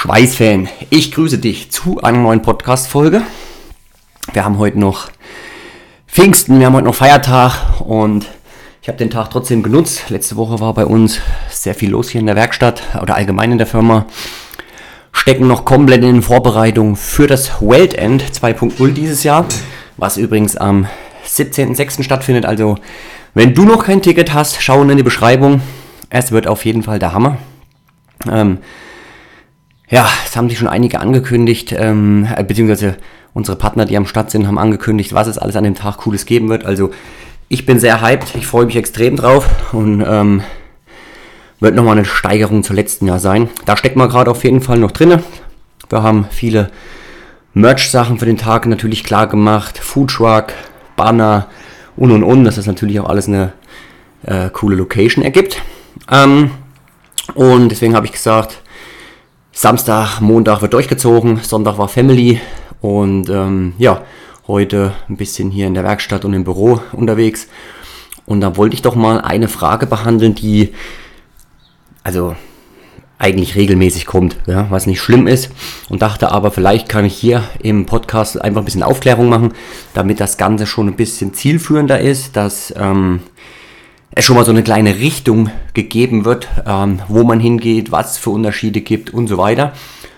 Schweißfan, ich grüße dich zu einer neuen Podcast-Folge. Wir haben heute noch Pfingsten, wir haben heute noch Feiertag und ich habe den Tag trotzdem genutzt. Letzte Woche war bei uns sehr viel los hier in der Werkstatt oder allgemein in der Firma. Stecken noch komplett in Vorbereitung für das World End 2.0 dieses Jahr, was übrigens am 17.06. stattfindet. Also, wenn du noch kein Ticket hast, schau in die Beschreibung. Es wird auf jeden Fall der Hammer. Ähm, ja, es haben sich schon einige angekündigt, ähm, äh, beziehungsweise unsere Partner, die am Start sind, haben angekündigt, was es alles an dem Tag Cooles geben wird. Also ich bin sehr hyped, ich freue mich extrem drauf und ähm, wird nochmal eine Steigerung zum letzten Jahr sein. Da steckt man gerade auf jeden Fall noch drin. Wir haben viele Merch-Sachen für den Tag natürlich klar gemacht, Foodtruck, Banner und und und, dass das natürlich auch alles eine äh, coole Location ergibt. Ähm, und deswegen habe ich gesagt, Samstag, Montag wird durchgezogen, Sonntag war Family und ähm, ja, heute ein bisschen hier in der Werkstatt und im Büro unterwegs. Und da wollte ich doch mal eine Frage behandeln, die also eigentlich regelmäßig kommt, ja, was nicht schlimm ist. Und dachte aber, vielleicht kann ich hier im Podcast einfach ein bisschen Aufklärung machen, damit das Ganze schon ein bisschen zielführender ist, dass ähm, es schon mal so eine kleine Richtung gegeben wird, ähm, wo man hingeht, was für Unterschiede gibt und so weiter.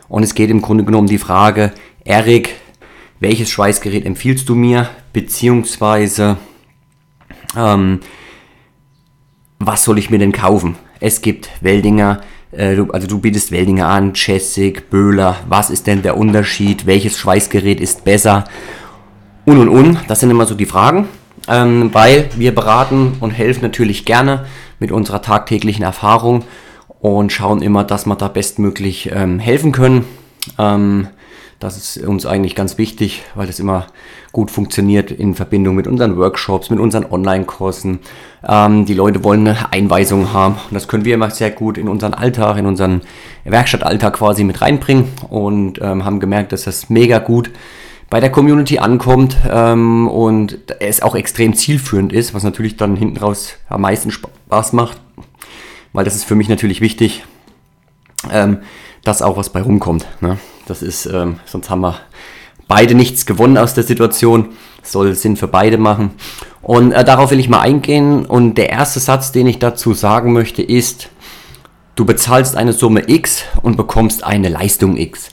Und es geht im Grunde genommen um die Frage, Erik, welches Schweißgerät empfiehlst du mir, beziehungsweise ähm, was soll ich mir denn kaufen? Es gibt Weldinger, äh, du, also du bietest Weldinger an, Jessic, Böhler, was ist denn der Unterschied, welches Schweißgerät ist besser? Und und und, das sind immer so die Fragen ähm, weil wir beraten und helfen natürlich gerne mit unserer tagtäglichen Erfahrung und schauen immer, dass wir da bestmöglich ähm, helfen können. Ähm, das ist uns eigentlich ganz wichtig, weil das immer gut funktioniert in Verbindung mit unseren Workshops, mit unseren Online-Kursen. Ähm, die Leute wollen eine Einweisung haben und das können wir immer sehr gut in unseren Alltag, in unseren Werkstattalltag quasi mit reinbringen und ähm, haben gemerkt, dass das mega gut bei der Community ankommt ähm, und es auch extrem zielführend ist, was natürlich dann hinten raus am meisten Spaß macht, weil das ist für mich natürlich wichtig, ähm, dass auch was bei rumkommt. Ne? Das ist, ähm, sonst haben wir beide nichts gewonnen aus der Situation. Das soll Sinn für beide machen. Und äh, darauf will ich mal eingehen. Und der erste Satz, den ich dazu sagen möchte, ist, du bezahlst eine Summe X und bekommst eine Leistung X.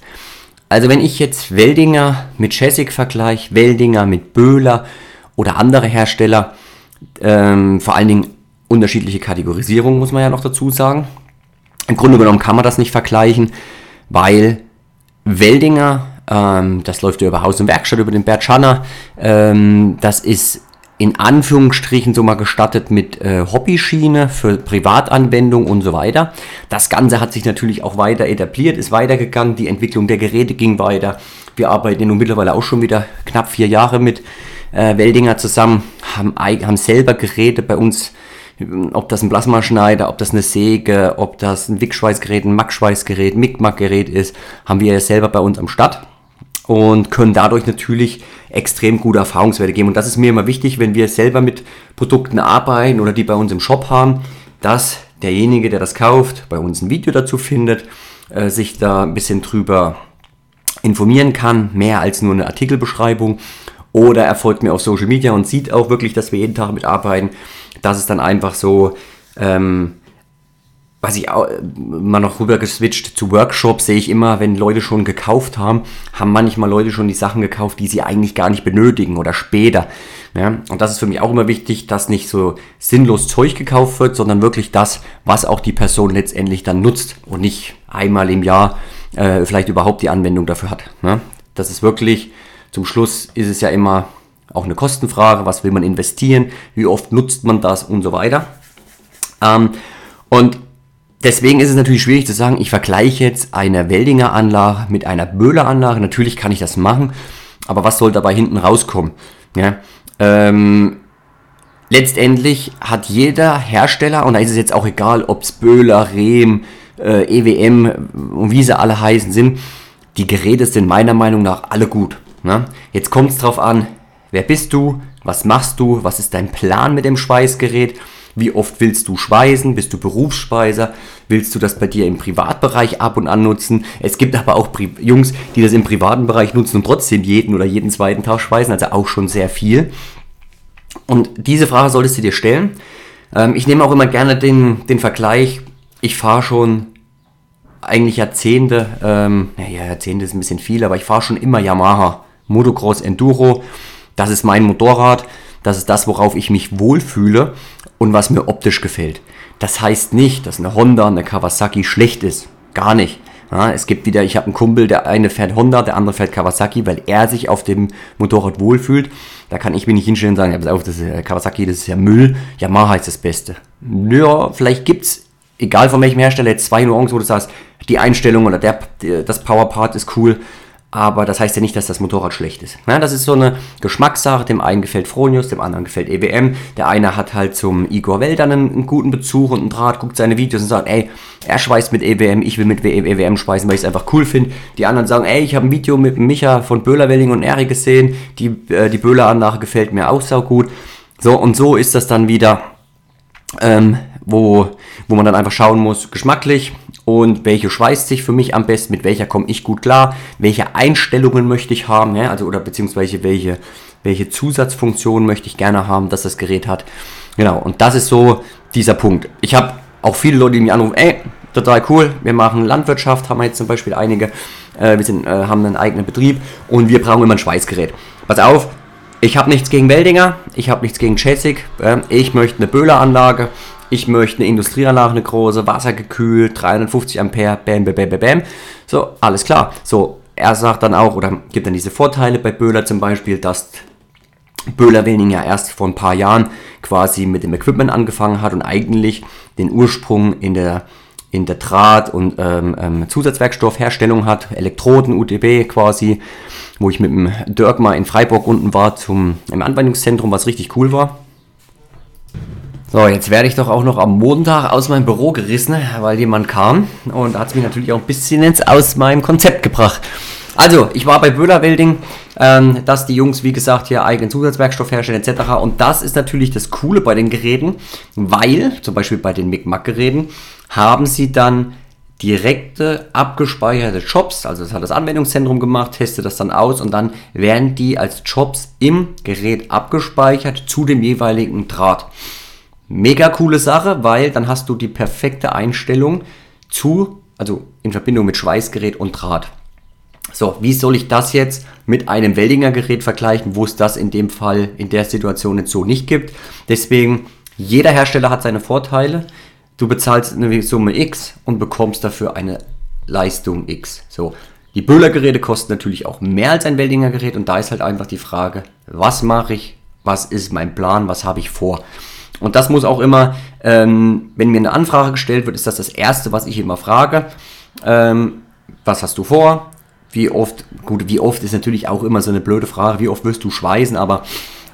Also wenn ich jetzt Weldinger mit Chessig vergleiche, Weldinger mit Böhler oder andere Hersteller, ähm, vor allen Dingen unterschiedliche Kategorisierung muss man ja noch dazu sagen. Im Grunde genommen kann man das nicht vergleichen, weil Weldinger, ähm, das läuft ja über Haus und Werkstatt, über den Bert Schanner, ähm, das ist in Anführungsstrichen so mal gestattet mit äh, Hobbyschiene für Privatanwendung und so weiter. Das Ganze hat sich natürlich auch weiter etabliert, ist weitergegangen, die Entwicklung der Geräte ging weiter. Wir arbeiten nun mittlerweile auch schon wieder knapp vier Jahre mit äh, Weldinger zusammen, haben, haben selber Geräte bei uns, ob das ein Plasmaschneider, ob das eine Säge, ob das ein Wickschweißgerät, ein Mackschweißgerät, Mickmack-Gerät ist, haben wir ja selber bei uns am Start und können dadurch natürlich extrem gute Erfahrungswerte geben. Und das ist mir immer wichtig, wenn wir selber mit Produkten arbeiten oder die bei uns im Shop haben, dass derjenige, der das kauft, bei uns ein Video dazu findet, äh, sich da ein bisschen drüber informieren kann, mehr als nur eine Artikelbeschreibung. Oder er folgt mir auf Social Media und sieht auch wirklich, dass wir jeden Tag mitarbeiten. Das ist dann einfach so, ähm, was ich auch mal noch rüber geswitcht zu Workshops, sehe ich immer, wenn Leute schon gekauft haben, haben manchmal Leute schon die Sachen gekauft, die sie eigentlich gar nicht benötigen oder später. Ja, und das ist für mich auch immer wichtig, dass nicht so sinnlos Zeug gekauft wird, sondern wirklich das, was auch die Person letztendlich dann nutzt und nicht einmal im Jahr äh, vielleicht überhaupt die Anwendung dafür hat. Ne? Das ist wirklich, zum Schluss ist es ja immer auch eine Kostenfrage, was will man investieren, wie oft nutzt man das und so weiter. Ähm, und Deswegen ist es natürlich schwierig zu sagen, ich vergleiche jetzt eine Weldinger Anlage mit einer Böhler Anlage. Natürlich kann ich das machen, aber was soll dabei hinten rauskommen? Ja, ähm, letztendlich hat jeder Hersteller, und da ist es jetzt auch egal, ob es Böhler, Rehm, äh, EWM und wie sie alle heißen sind, die Geräte sind meiner Meinung nach alle gut. Ne? Jetzt kommt es drauf an, wer bist du, was machst du, was ist dein Plan mit dem Schweißgerät Wie oft willst du schweißen? Bist du Berufsschweißer? Willst du das bei dir im Privatbereich ab und an nutzen? Es gibt aber auch Pri Jungs, die das im privaten Bereich nutzen und trotzdem jeden oder jeden zweiten Tag schweißen, also auch schon sehr viel. Und diese Frage solltest du dir stellen. Ähm, ich nehme auch immer gerne den, den Vergleich, ich fahre schon eigentlich Jahrzehnte, ähm, naja, Jahrzehnte ist ein bisschen viel, aber ich fahre schon immer Yamaha, Motocross Enduro. Das ist mein Motorrad, das ist das, worauf ich mich wohlfühle und was mir optisch gefällt. Das heißt nicht, dass eine Honda, eine Kawasaki schlecht ist. Gar nicht. Ja, es gibt wieder, ich habe einen Kumpel, der eine fährt Honda, der andere fährt Kawasaki, weil er sich auf dem Motorrad wohlfühlt. Da kann ich mich nicht hinstellen und sagen, ja, pass auf, das ist, Kawasaki, das ist ja Müll. Yamaha ist das Beste. Ja, vielleicht gibt's, egal von welchem Hersteller, zwei Nuancen, wo du sagst, die Einstellung oder der, das Powerpart ist cool aber das heißt ja nicht, dass das Motorrad schlecht ist. Ja, das ist so eine Geschmackssache. Dem einen gefällt Fronius, dem anderen gefällt EWM. Der eine hat halt zum Igor Wäldern einen, einen, guten Bezug und einen Draht, guckt seine Videos und sagt, ey, er schweißt mit EWM, ich will mit EWM schweißen, weil ich es einfach cool finde. Die anderen sagen, ey, ich habe ein Video mit Micha von Böhler Welling und Eri gesehen, die, äh, die Böhler-Anlage gefällt mir auch sau gut. So, und so ist das dann wieder, ähm, wo, wo man dann einfach schauen muss, geschmacklich, und welche schweißt sich für mich am besten, mit welcher komme ich gut klar, welche Einstellungen möchte ich haben, ja, also oder beziehungsweise welche, welche Zusatzfunktionen möchte ich gerne haben, dass das Gerät hat. Genau, und das ist so dieser Punkt. Ich habe auch viele Leute, die mich anrufen, ey, total cool, wir machen Landwirtschaft, haben wir jetzt zum Beispiel einige, äh, wir sind, äh, haben einen eigenen Betrieb und wir brauchen immer ein Schweißgerät. Pass auf, ich habe nichts gegen Weldinger, ich habe nichts gegen Chessig, äh, ich möchte eine Böhleranlage, ich möchte eine Industrieanlage, eine große, wassergekühlt, 350 Ampere, bam, bam, bam, bam. So, alles klar. So, er sagt dann auch, oder gibt dann diese Vorteile bei Böhler zum Beispiel, dass Böhler Wilning ja erst vor ein paar Jahren quasi mit dem Equipment angefangen hat und eigentlich den Ursprung in der, in der Draht- und ähm, ähm, Zusatzwerkstoffherstellung hat, Elektroden, UTB quasi, wo ich mit dem Dirk mal in Freiburg unten war zum, im Anwendungszentrum, was richtig cool war. So, jetzt werde ich doch auch noch am Montag aus meinem Büro gerissen, weil jemand kam und hat es mich natürlich auch ein bisschen jetzt aus meinem Konzept gebracht. Also, ich war bei Böhler Welding, ähm, dass die Jungs, wie gesagt, hier eigenen Zusatzwerkstoff herstellen etc. Und das ist natürlich das Coole bei den Geräten, weil, zum Beispiel bei den Mic-Mac-Geräten, haben sie dann direkte abgespeicherte Jobs, also das hat das Anwendungszentrum gemacht, testet das dann aus und dann werden die als Jobs im Gerät abgespeichert zu dem jeweiligen Draht. Mega coole Sache, weil dann hast du die perfekte Einstellung zu, also in Verbindung mit Schweißgerät und Draht. So, wie soll ich das jetzt mit einem Weldinger Gerät vergleichen, wo es das in dem Fall, in der Situation jetzt so nicht gibt? Deswegen, jeder Hersteller hat seine Vorteile. Du bezahlst eine Summe X und bekommst dafür eine Leistung X. So, die Böhler Geräte kosten natürlich auch mehr als ein Weldinger Gerät und da ist halt einfach die Frage, was mache ich, was ist mein Plan, was habe ich vor? Und das muss auch immer, ähm, wenn mir eine Anfrage gestellt wird, ist das das Erste, was ich immer frage. Ähm, was hast du vor? Wie oft, gut, wie oft ist natürlich auch immer so eine blöde Frage, wie oft wirst du schweißen, aber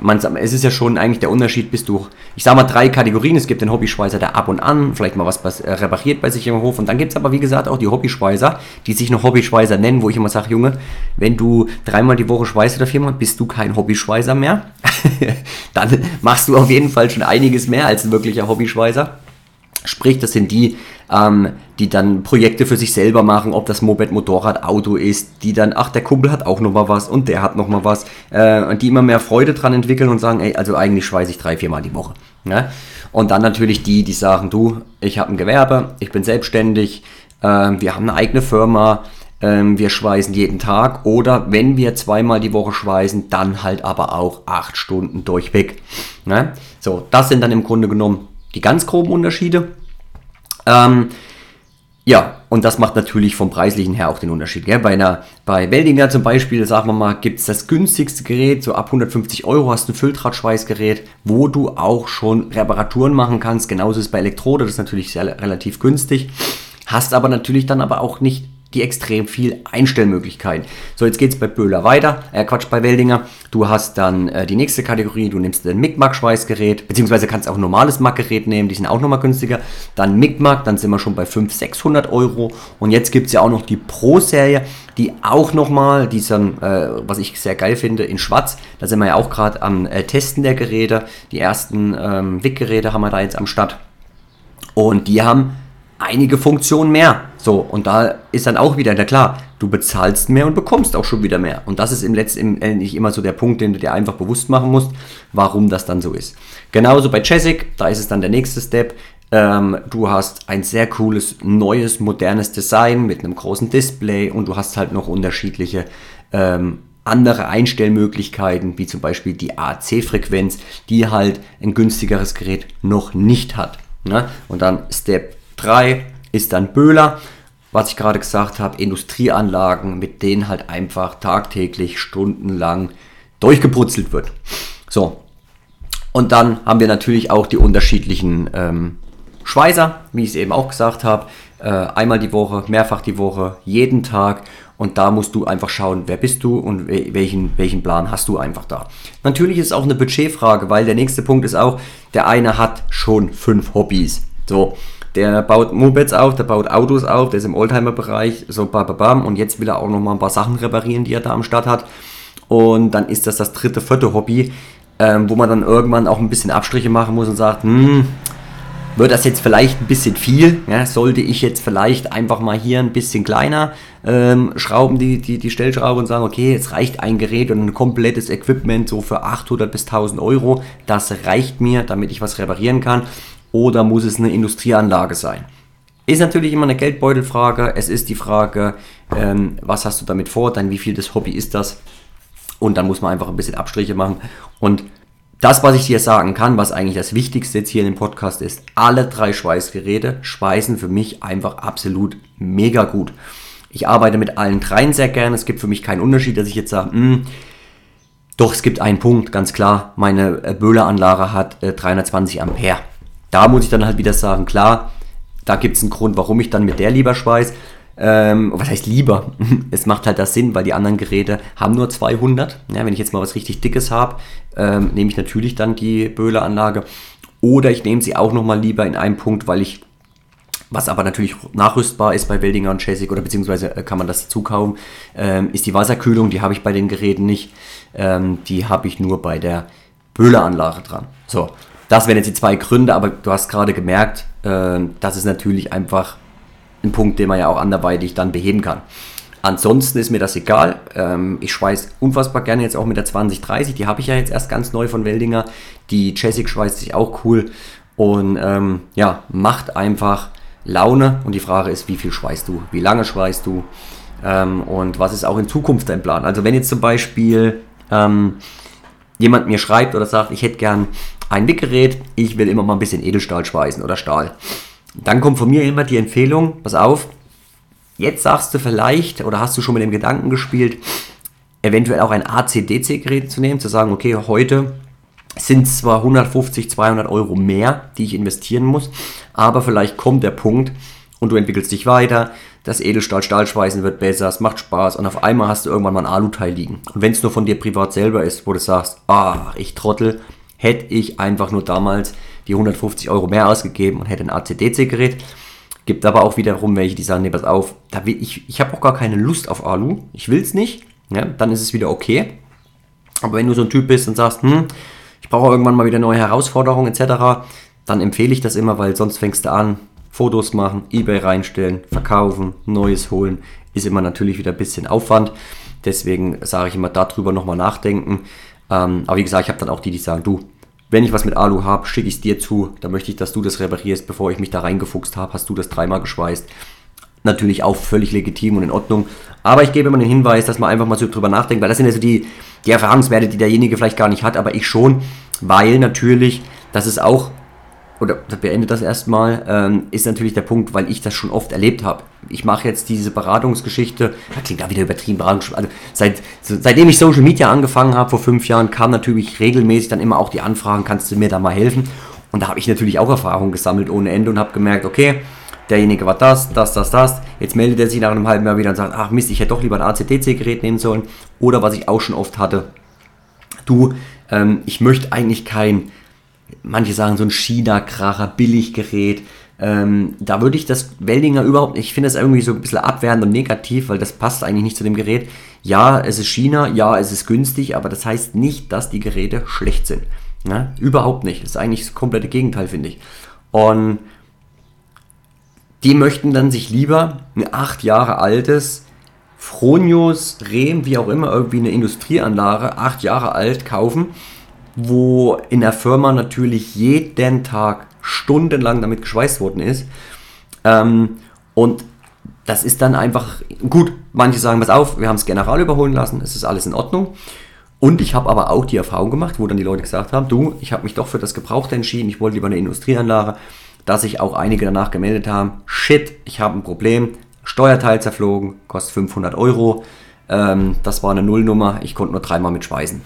man, es ist ja schon eigentlich der Unterschied, bist du, ich sag mal, drei Kategorien. Es gibt den Hobbyschweißer, der ab und an vielleicht mal was äh, repariert bei sich im Hof. Und dann gibt es aber, wie gesagt, auch die Hobbyschweißer, die sich noch Hobbyschweißer nennen, wo ich immer sage, Junge, wenn du dreimal die Woche schweißt oder viermal, bist du kein Hobbyschweißer mehr. dann machst du auf jeden Fall schon einiges mehr als ein wirklicher Hobbyschweißer. Sprich, das sind die, ähm, die dann Projekte für sich selber machen, ob das Moped, Motorrad, Auto ist, die dann, ach, der Kumpel hat auch noch mal was und der hat noch mal was, äh, und die immer mehr Freude dran entwickeln und sagen, ey, also eigentlich schweiße ich drei, viermal die Woche. Ne? Und dann natürlich die, die sagen, du, ich habe ein Gewerbe, ich bin selbstständig, äh, wir haben eine eigene Firma, äh, wir schweißen jeden Tag oder wenn wir zweimal die Woche schweißen, dann halt aber auch acht Stunden durchweg. Ne? So, das sind dann im Grunde genommen die ganz groben Unterschiede. Ähm, ja, und das macht natürlich vom preislichen her auch den Unterschied. Gell? Bei, einer, bei Weldinger zum Beispiel, sagen wir mal, gibt es das günstigste Gerät, so ab 150 Euro hast du ein Fülldrahtschweißgerät, wo du auch schon Reparaturen machen kannst. Genauso ist es bei Elektrode, das ist natürlich sehr, relativ günstig. Hast aber natürlich dann aber auch nicht die extrem viel Einstellmöglichkeiten. So, jetzt geht es bei Böhler weiter, äh, Quatsch, bei Weldinger. Du hast dann äh, die nächste Kategorie, du nimmst ein Mic-Mac-Schweißgerät, beziehungsweise kannst auch ein normales Mac-Gerät nehmen, die sind auch nochmal günstiger. Dann Mic-Mac, dann sind wir schon bei 500, 600 Euro. Und jetzt gibt es ja auch noch die Pro-Serie, die auch nochmal, die äh, was ich sehr geil finde, in schwarz. Da sind wir ja auch gerade am äh, Testen der Geräte. Die ersten ähm, WIC-Geräte haben wir da jetzt am Start. Und die haben einige Funktionen mehr. So, und da ist dann auch wieder, na klar, du bezahlst mehr und bekommst auch schon wieder mehr. Und das ist im letzten Endlich immer so der Punkt, den du dir einfach bewusst machen musst, warum das dann so ist. Genauso bei Chesic, da ist es dann der nächste Step. Ähm, du hast ein sehr cooles, neues, modernes Design mit einem großen Display und du hast halt noch unterschiedliche ähm, andere Einstellmöglichkeiten, wie zum Beispiel die AC-Frequenz, die halt ein günstigeres Gerät noch nicht hat. Ne? Und dann Step 3 ist dann Böhler, was ich gerade gesagt habe, Industrieanlagen, mit denen halt einfach tagtäglich stundenlang durchgeputzelt wird. So. Und dann haben wir natürlich auch die unterschiedlichen ähm, Schweißer, wie ich es eben auch gesagt habe. Äh, einmal die Woche, mehrfach die Woche, jeden Tag. Und da musst du einfach schauen, wer bist du und welchen, welchen Plan hast du einfach da. Natürlich ist es auch eine Budgetfrage, weil der nächste Punkt ist auch, der eine hat schon fünf Hobbys. So, der baut Mopeds auf, der baut Autos auf, der ist im Oldtimer-Bereich, so bam, und jetzt will er auch noch mal ein paar Sachen reparieren, die er da am Start hat. Und dann ist das das dritte, vierte Hobby, ähm, wo man dann irgendwann auch ein bisschen Abstriche machen muss und sagt, hm, wird das jetzt vielleicht ein bisschen viel? Ja, sollte ich jetzt vielleicht einfach mal hier ein bisschen kleiner ähm, schrauben, die, die, die Stellschraube und sagen, okay, es reicht ein Gerät und ein komplettes Equipment so für 800 bis 1000 Euro. Das reicht mir, damit ich was reparieren kann oder muss es eine Industrieanlage sein? Ist natürlich immer eine Geldbeutelfrage. Es ist die Frage, ähm, was hast du damit vor, dann wie viel das Hobby ist das? Und dann muss man einfach ein bisschen Abstriche machen. Und das, was ich dir sagen kann, was eigentlich das Wichtigste jetzt hier in dem Podcast ist, alle drei Schweißgeräte schweißen für mich einfach absolut mega gut. Ich arbeite mit allen dreien sehr gerne. Es gibt für mich keinen Unterschied, dass ich jetzt sage, mh, hm, doch, es gibt einen Punkt, ganz klar. Meine äh, Böhleranlage hat äh, 320 Ampere da muss ich dann halt wieder sagen, klar, da gibt es einen Grund, warum ich dann mit der lieber schweiß. Ähm, was heißt lieber? es macht halt das Sinn, weil die anderen Geräte haben nur 200. Ja, wenn ich jetzt mal was richtig Dickes habe, ähm, nehme ich natürlich dann die Böhleranlage. Oder ich nehme sie auch nochmal lieber in einem Punkt, weil ich, was aber natürlich nachrüstbar ist bei Weldinger und Chessig, oder beziehungsweise äh, kann man das zukaufen, ähm, ist die Wasserkühlung. Die habe ich bei den Geräten nicht. Ähm, die habe ich nur bei der Böhleranlage dran. So, das wären jetzt die zwei Gründe, aber du hast gerade gemerkt, äh, das ist natürlich einfach ein Punkt, den man ja auch anderweitig dann beheben kann. Ansonsten ist mir das egal. Ähm, ich schweiß unfassbar gerne jetzt auch mit der 2030. Die habe ich ja jetzt erst ganz neu von Weldinger. Die Jessic schweißt sich auch cool. Und ähm, ja, macht einfach Laune. Und die Frage ist, wie viel schweißt du? Wie lange schweißt du? Ähm, und was ist auch in Zukunft dein Plan? Also wenn jetzt zum Beispiel ähm, jemand mir schreibt oder sagt, ich hätte gern ein Wickgerät, ich will immer mal ein bisschen Edelstahl schweißen oder Stahl. Dann kommt von mir immer die Empfehlung, pass auf, jetzt sagst du vielleicht oder hast du schon mit dem Gedanken gespielt, eventuell auch ein AC-DC-Gerät zu nehmen, zu sagen, okay, heute sind zwar 150, 200 Euro mehr, die ich investieren muss, aber vielleicht kommt der Punkt und du entwickelst dich weiter, das Edelstahl Stahlschweißen wird besser, es macht Spaß und auf einmal hast du irgendwann mal ein Aluteil liegen. Und wenn es nur von dir privat selber ist, wo du sagst, ah, ich trottel, hätte ich einfach nur damals die 150 Euro mehr ausgegeben und hätte ein ACDC-Gerät. Gibt aber auch wiederum welche, die sagen, nee, pass auf, ich, ich habe auch gar keine Lust auf Alu, ich will es nicht, ja, dann ist es wieder okay. Aber wenn du so ein Typ bist und sagst, hm, ich brauche irgendwann mal wieder neue Herausforderungen etc., dann empfehle ich das immer, weil sonst fängst du an, Fotos machen, eBay reinstellen, verkaufen, Neues holen, ist immer natürlich wieder ein bisschen Aufwand. Deswegen sage ich immer darüber nochmal nachdenken. Ähm, aber wie gesagt, ich habe dann auch die, die sagen, du, wenn ich was mit Alu habe, schicke ich es dir zu. Da möchte ich, dass du das reparierst, bevor ich mich da reingefuchst habe. Hast du das dreimal geschweißt. Natürlich auch völlig legitim und in Ordnung. Aber ich gebe immer den Hinweis, dass man einfach mal so drüber nachdenkt, weil das sind ja so die, die Erfahrungswerte, die derjenige vielleicht gar nicht hat, aber ich schon, weil natürlich, das ist auch oder beende das erstmal, ähm, ist natürlich der Punkt, weil ich das schon oft erlebt habe. Ich mache jetzt diese Beratungsgeschichte, das klingt da wieder übertrieben, Beratung, also seit, seitdem ich Social Media angefangen habe vor fünf Jahren, kam natürlich regelmäßig dann immer auch die Anfragen, kannst du mir da mal helfen? Und da habe ich natürlich auch Erfahrung gesammelt ohne Ende und habe gemerkt, okay, derjenige war das, das, das, das. Jetzt meldet er sich nach einem halben Jahr wieder und sagt, ach Mist, ich hätte doch lieber ein ACDC-Gerät nehmen sollen. Oder was ich auch schon oft hatte, du, ähm, ich möchte eigentlich kein, manche sagen so ein China-Kracher, Billiggerät. Ähm, da würde ich das Weldinger überhaupt nicht, ich finde das irgendwie so ein bisschen abwertend und negativ, weil das passt eigentlich nicht zu dem Gerät. Ja, es ist China, ja, es ist günstig, aber das heißt nicht, dass die Geräte schlecht sind. Ne? Überhaupt nicht. Das ist eigentlich das komplette Gegenteil, finde ich. Und die möchten dann sich lieber ein acht Jahre altes Fronius, Rehm, wie auch immer, irgendwie eine Industrieanlage, acht Jahre alt, kaufen, wo in der Firma natürlich jeden Tag stundenlang damit geschweißt worden ist. Ähm, und das ist dann einfach gut. Manche sagen, pass auf, wir haben es general überholen lassen, es ist alles in Ordnung. Und ich habe aber auch die Erfahrung gemacht, wo dann die Leute gesagt haben, du, ich habe mich doch für das Gebrauchte entschieden, ich wollte lieber eine Industrieanlage, dass sich auch einige danach gemeldet haben, shit, ich habe ein Problem, Steuerteil zerflogen, kostet 500 Euro. Ähm, das war eine Nullnummer, ich konnte nur dreimal mit speisen.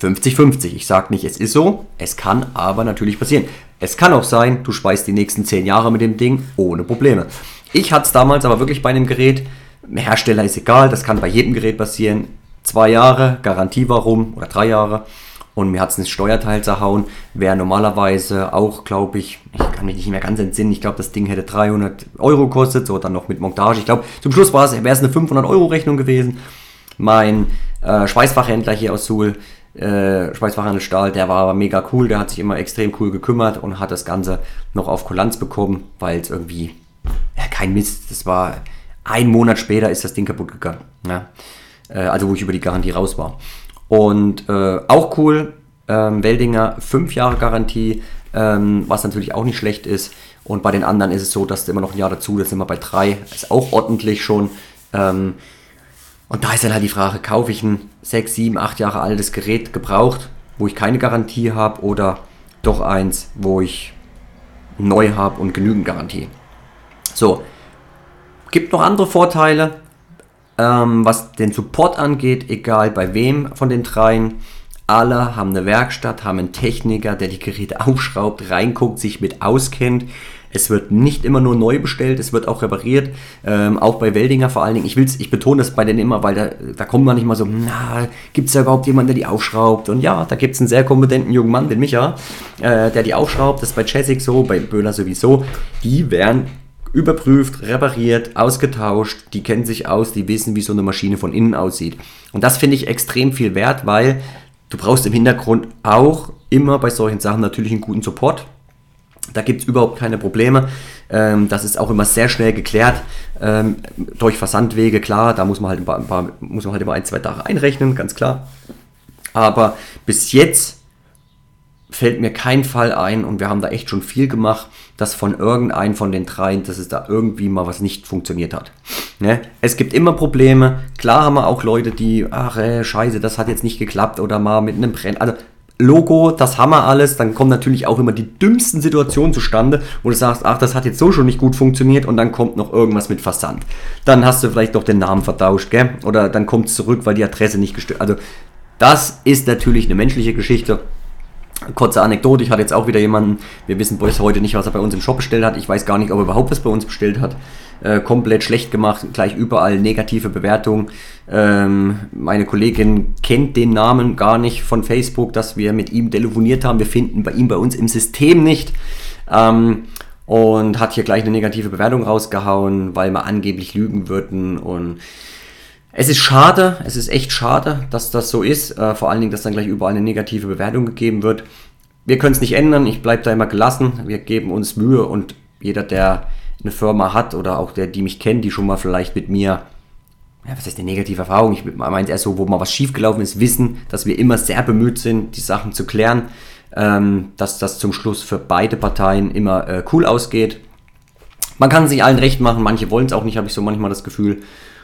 50-50. Ich sage nicht, es ist so, es kann aber natürlich passieren. Es kann auch sein, du speist die nächsten 10 Jahre mit dem Ding ohne Probleme. Ich hatte es damals aber wirklich bei einem Gerät, Hersteller ist egal, das kann bei jedem Gerät passieren. Zwei Jahre, Garantie war rum oder drei Jahre und mir hat es ein Steuerteil zerhauen. Wäre normalerweise auch, glaube ich, ich kann mich nicht mehr ganz entsinnen, ich glaube, das Ding hätte 300 Euro gekostet, so dann noch mit Montage. Ich glaube, zum Schluss wäre es eine 500 Euro Rechnung gewesen. Mein äh, Schweißfachhändler hier aus Suhl, äh, Schweißfachhandel Stahl, der war mega cool, der hat sich immer extrem cool gekümmert und hat das Ganze noch auf Kulanz bekommen, weil es irgendwie, ja, kein Mist, das war ein Monat später ist das Ding kaputt gegangen. Ja? Äh, also wo ich über die Garantie raus war. Und äh, auch cool, ähm, Weldinger 5 Jahre Garantie, ähm, was natürlich auch nicht schlecht ist. Und bei den anderen ist es so, dass immer noch ein Jahr dazu, das sind wir bei 3, ist auch ordentlich schon. Ähm, und da ist dann halt die Frage, kaufe ich ein 6, 7, 8 Jahre altes Gerät gebraucht, wo ich keine Garantie habe, oder doch eins, wo ich neu habe und genügend Garantie. So, gibt noch andere Vorteile. Ähm, was den Support angeht, egal bei wem von den dreien, alle haben eine Werkstatt, haben einen Techniker, der die Geräte aufschraubt, reinguckt, sich mit auskennt. Es wird nicht immer nur neu bestellt, es wird auch repariert, ähm, auch bei Weldinger vor allen Dingen. Ich, will's, ich betone das bei denen immer, weil da, da kommt man nicht mal so, na, gibt es da überhaupt jemanden, der die aufschraubt? Und ja, da gibt es einen sehr kompetenten jungen Mann, den Micha, äh, der die aufschraubt. Das ist bei Chessik so, bei Böhler sowieso. Die werden überprüft, repariert, ausgetauscht, die kennen sich aus, die wissen, wie so eine Maschine von innen aussieht. Und das finde ich extrem viel wert, weil du brauchst im Hintergrund auch immer bei solchen Sachen natürlich einen guten Support. Da gibt es überhaupt keine Probleme. Ähm, das ist auch immer sehr schnell geklärt ähm, durch Versandwege. Klar, da muss man halt ein paar, muss man halt immer ein, zwei Tage einrechnen, ganz klar. Aber bis jetzt fällt mir kein Fall ein und wir haben da echt schon viel gemacht, dass von irgendeinem von den dreien, dass es da irgendwie mal was nicht funktioniert hat. Ne? Es gibt immer Probleme. Klar haben wir auch Leute, die, ach äh, scheiße, das hat jetzt nicht geklappt oder mal mit einem Brenn. Also Logo, das wir alles, dann kommen natürlich auch immer die dümmsten Situationen zustande, wo du sagst, ach, das hat jetzt so schon nicht gut funktioniert und dann kommt noch irgendwas mit Versand. Dann hast du vielleicht doch den Namen vertauscht, gell? Oder dann kommt es zurück, weil die Adresse nicht gestört. Also das ist natürlich eine menschliche Geschichte Kurze Anekdote, ich hatte jetzt auch wieder jemanden, wir wissen bis heute nicht, was er bei uns im Shop bestellt hat. Ich weiß gar nicht, ob er überhaupt was bei uns bestellt hat. Äh, komplett schlecht gemacht, gleich überall negative Bewertungen. Ähm, meine Kollegin kennt den Namen gar nicht von Facebook, dass wir mit ihm telefoniert haben. Wir finden bei ihm bei uns im System nicht. Ähm, und hat hier gleich eine negative Bewertung rausgehauen, weil wir angeblich lügen würden und es ist schade, es ist echt schade, dass das so ist. Äh, vor allen Dingen, dass dann gleich überall eine negative Bewertung gegeben wird. Wir können es nicht ändern, ich bleibe da immer gelassen. Wir geben uns Mühe und jeder, der eine Firma hat oder auch der, die mich kennt, die schon mal vielleicht mit mir, ja, was heißt eine negative Erfahrung? Ich meine eher so, wo mal was schiefgelaufen ist, wissen, dass wir immer sehr bemüht sind, die Sachen zu klären, ähm, dass das zum Schluss für beide Parteien immer äh, cool ausgeht. Man kann sich allen recht machen, manche wollen es auch nicht, habe ich so manchmal das Gefühl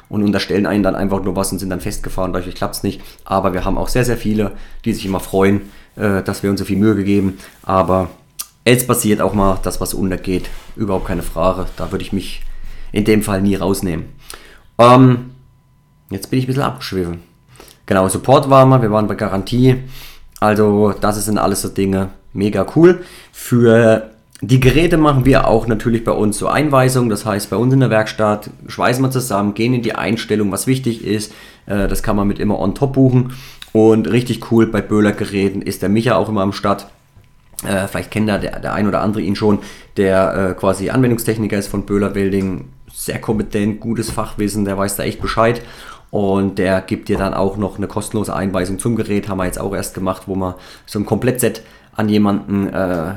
und unterstellen einen dann einfach nur was und sind dann festgefahren, dadurch klappt es nicht. Aber wir haben auch sehr, sehr viele, die sich immer freuen, äh, dass wir uns so viel Mühe gegeben. Aber es passiert auch mal, dass was untergeht. Überhaupt keine Frage. Da würde ich mich in dem Fall nie rausnehmen. Ähm, jetzt bin ich ein bisschen abgeschwiffen. Genau, Support waren wir, wir waren bei Garantie. Also, das sind alles so Dinge mega cool. Für die Geräte machen wir auch natürlich bei uns zur Einweisung. Das heißt, bei uns in der Werkstatt schweißen wir zusammen, gehen in die Einstellung, was wichtig ist. Äh, das kann man mit immer on top buchen. Und richtig cool bei Böhler Geräten ist der Micha auch immer am Start. Äh, vielleicht kennt der, der ein oder andere ihn schon, der äh, quasi Anwendungstechniker ist von Böhler Welding. Sehr kompetent, gutes Fachwissen, der weiß da echt Bescheid. Und der gibt dir dann auch noch eine kostenlose Einweisung zum Gerät. Haben wir jetzt auch erst gemacht, wo wir so ein Komplettset an jemanden äh,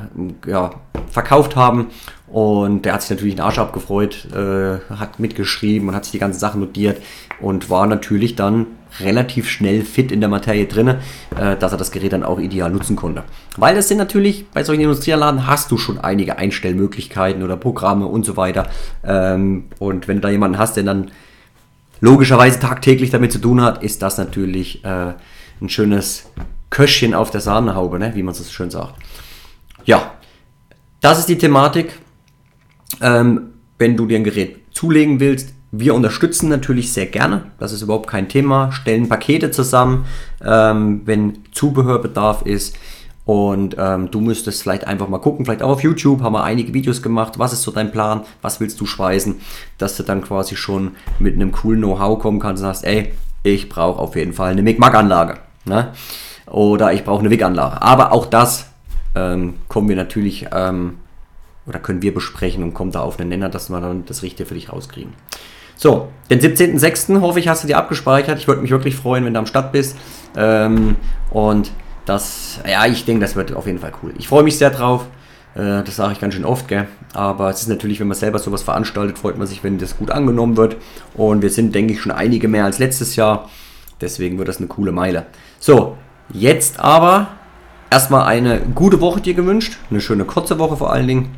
ja, verkauft haben. Und der hat sich natürlich den Arsch abgefreut, äh, hat mitgeschrieben und hat sich die ganzen Sachen notiert und war natürlich dann relativ schnell fit in der Materie drin, äh, dass er das Gerät dann auch ideal nutzen konnte. Weil das sind natürlich, bei solchen Industrieanlagen hast du schon einige Einstellmöglichkeiten oder Programme und so weiter. Ähm, und wenn du da jemanden hast, der dann logischerweise tagtäglich damit zu tun hat, ist das natürlich äh, ein schönes Köschchen auf der Sahnehaube, ne? wie man so schön sagt. Ja, das ist die Thematik. Ähm, wenn du dir ein Gerät zulegen willst, wir unterstützen natürlich sehr gerne, das ist überhaupt kein Thema, stellen Pakete zusammen, ähm, wenn Zubehörbedarf ist. Und ähm, du müsstest vielleicht einfach mal gucken, vielleicht auch auf YouTube haben wir einige Videos gemacht. Was ist so dein Plan? Was willst du schweißen? Dass du dann quasi schon mit einem coolen Know-how kommen kannst und sagst, ey, ich brauche auf jeden Fall eine MIG-MAG-Anlage. Ne? Oder ich brauche eine WIG-Anlage. Aber auch das ähm, kommen wir natürlich ähm, oder können wir besprechen und kommen da auf einen Nenner, dass wir dann das Richtige für dich rauskriegen. So, den 17.06. hoffe ich, hast du dir abgespeichert. Ich würde mich wirklich freuen, wenn du am Start bist. Ähm, und das, ja, ich denke, das wird auf jeden Fall cool. Ich freue mich sehr drauf. Äh, das sage ich ganz schön oft, gell? Aber es ist natürlich, wenn man selber sowas veranstaltet, freut man sich, wenn das gut angenommen wird. Und wir sind, denke ich, schon einige mehr als letztes Jahr. Deswegen wird das eine coole Meile. So, jetzt aber erstmal eine gute Woche dir gewünscht. Eine schöne kurze Woche vor allen Dingen.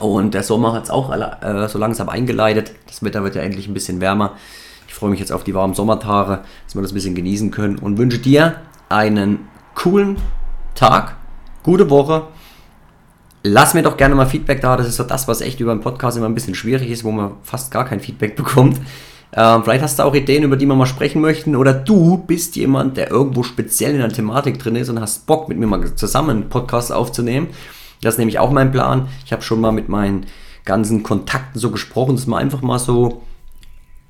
Und der Sommer hat es auch äh, so langsam eingeleitet. Das Wetter wird ja endlich ein bisschen wärmer. Ich freue mich jetzt auf die warmen Sommertage, dass wir das ein bisschen genießen können und wünsche dir einen coolen Tag, gute Woche. Lass mir doch gerne mal Feedback da. Das ist so das, was echt über einen Podcast immer ein bisschen schwierig ist, wo man fast gar kein Feedback bekommt. Ähm, vielleicht hast du auch Ideen, über die wir mal sprechen möchten. Oder du bist jemand, der irgendwo speziell in der Thematik drin ist und hast Bock, mit mir mal zusammen einen Podcast aufzunehmen. Das ist nämlich auch mein Plan. Ich habe schon mal mit meinen ganzen Kontakten so gesprochen, dass man einfach mal so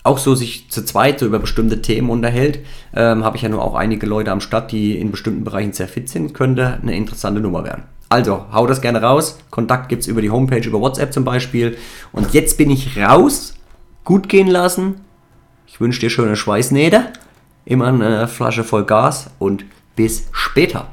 auch so sich zu zweit so über bestimmte Themen unterhält. Ähm, habe ich ja nur auch einige Leute am Start, die in bestimmten Bereichen sehr fit sind, könnte eine interessante Nummer werden. Also, hau das gerne raus. Kontakt gibt es über die Homepage, über WhatsApp zum Beispiel. Und jetzt bin ich raus. Gut gehen lassen. Wünsche dir schöne Schweißnähte. Immer eine Flasche voll Gas und bis später.